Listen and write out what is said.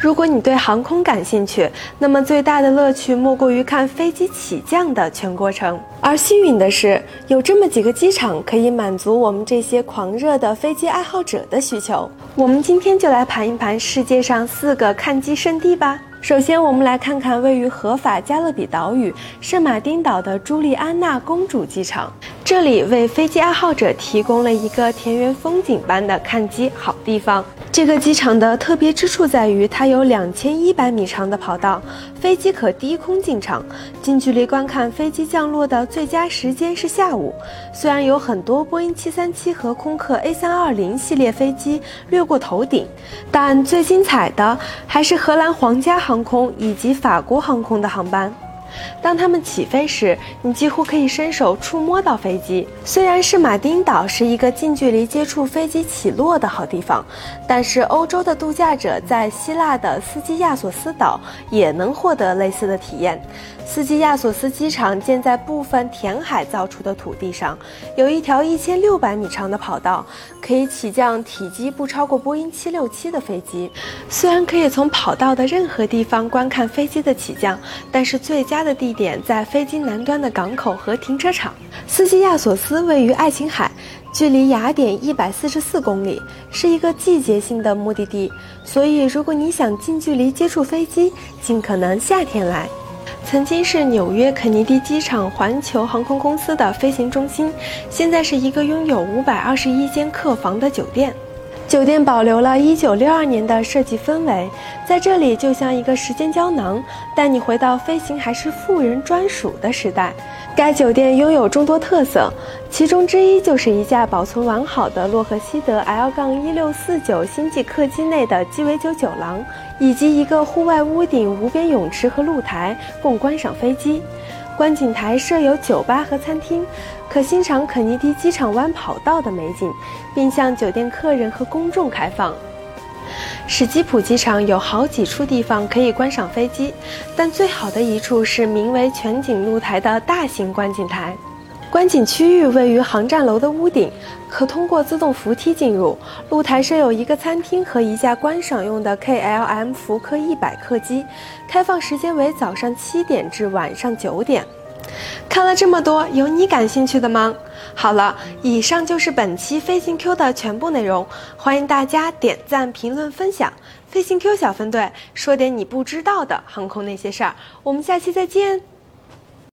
如果你对航空感兴趣，那么最大的乐趣莫过于看飞机起降的全过程。而幸运的是，有这么几个机场可以满足我们这些狂热的飞机爱好者的需求。我们今天就来盘一盘世界上四个看机圣地吧。首先，我们来看看位于合法加勒比岛屿圣马丁岛的朱利安娜公主机场。这里为飞机爱好者提供了一个田园风景般的看机好地方。这个机场的特别之处在于，它有两千一百米长的跑道，飞机可低空进场。近距离观看飞机降落的最佳时间是下午。虽然有很多波音七三七和空客 A 三二零系列飞机掠过头顶，但最精彩的还是荷兰皇家航空以及法国航空的航班。当它们起飞时，你几乎可以伸手触摸到飞机。虽然圣马丁岛是一个近距离接触飞机起落的好地方，但是欧洲的度假者在希腊的斯基亚索斯岛也能获得类似的体验。斯基亚索斯机场建在部分填海造出的土地上，有一条一千六百米长的跑道，可以起降体积不超过波音七六七的飞机。虽然可以从跑道的任何地方观看飞机的起降，但是最佳的地点在飞机南端的港口和停车场。斯基亚索斯位于爱琴海，距离雅典一百四十四公里，是一个季节性的目的地。所以，如果你想近距离接触飞机，尽可能夏天来。曾经是纽约肯尼迪机场环球航空公司的飞行中心，现在是一个拥有五百二十一间客房的酒店。酒店保留了一九六二年的设计氛围，在这里就像一个时间胶囊，带你回到飞行还是富人专属的时代。该酒店拥有众多特色，其中之一就是一架保存完好的洛克希德 L-1649 星际客机内的鸡尾酒酒廊，以及一个户外屋顶无边泳池和露台，供观赏飞机。观景台设有酒吧和餐厅，可欣赏肯尼迪机场湾跑道的美景，并向酒店客人和公众开放。史基普机场有好几处地方可以观赏飞机，但最好的一处是名为全景露台的大型观景台。观景区域位于航站楼的屋顶，可通过自动扶梯进入。露台设有一个餐厅和一架观赏用的 KLM 福克一百客机，开放时间为早上七点至晚上九点。看了这么多，有你感兴趣的吗？好了，以上就是本期飞行 Q 的全部内容，欢迎大家点赞、评论、分享。飞行 Q 小分队说点你不知道的航空那些事儿，我们下期再见。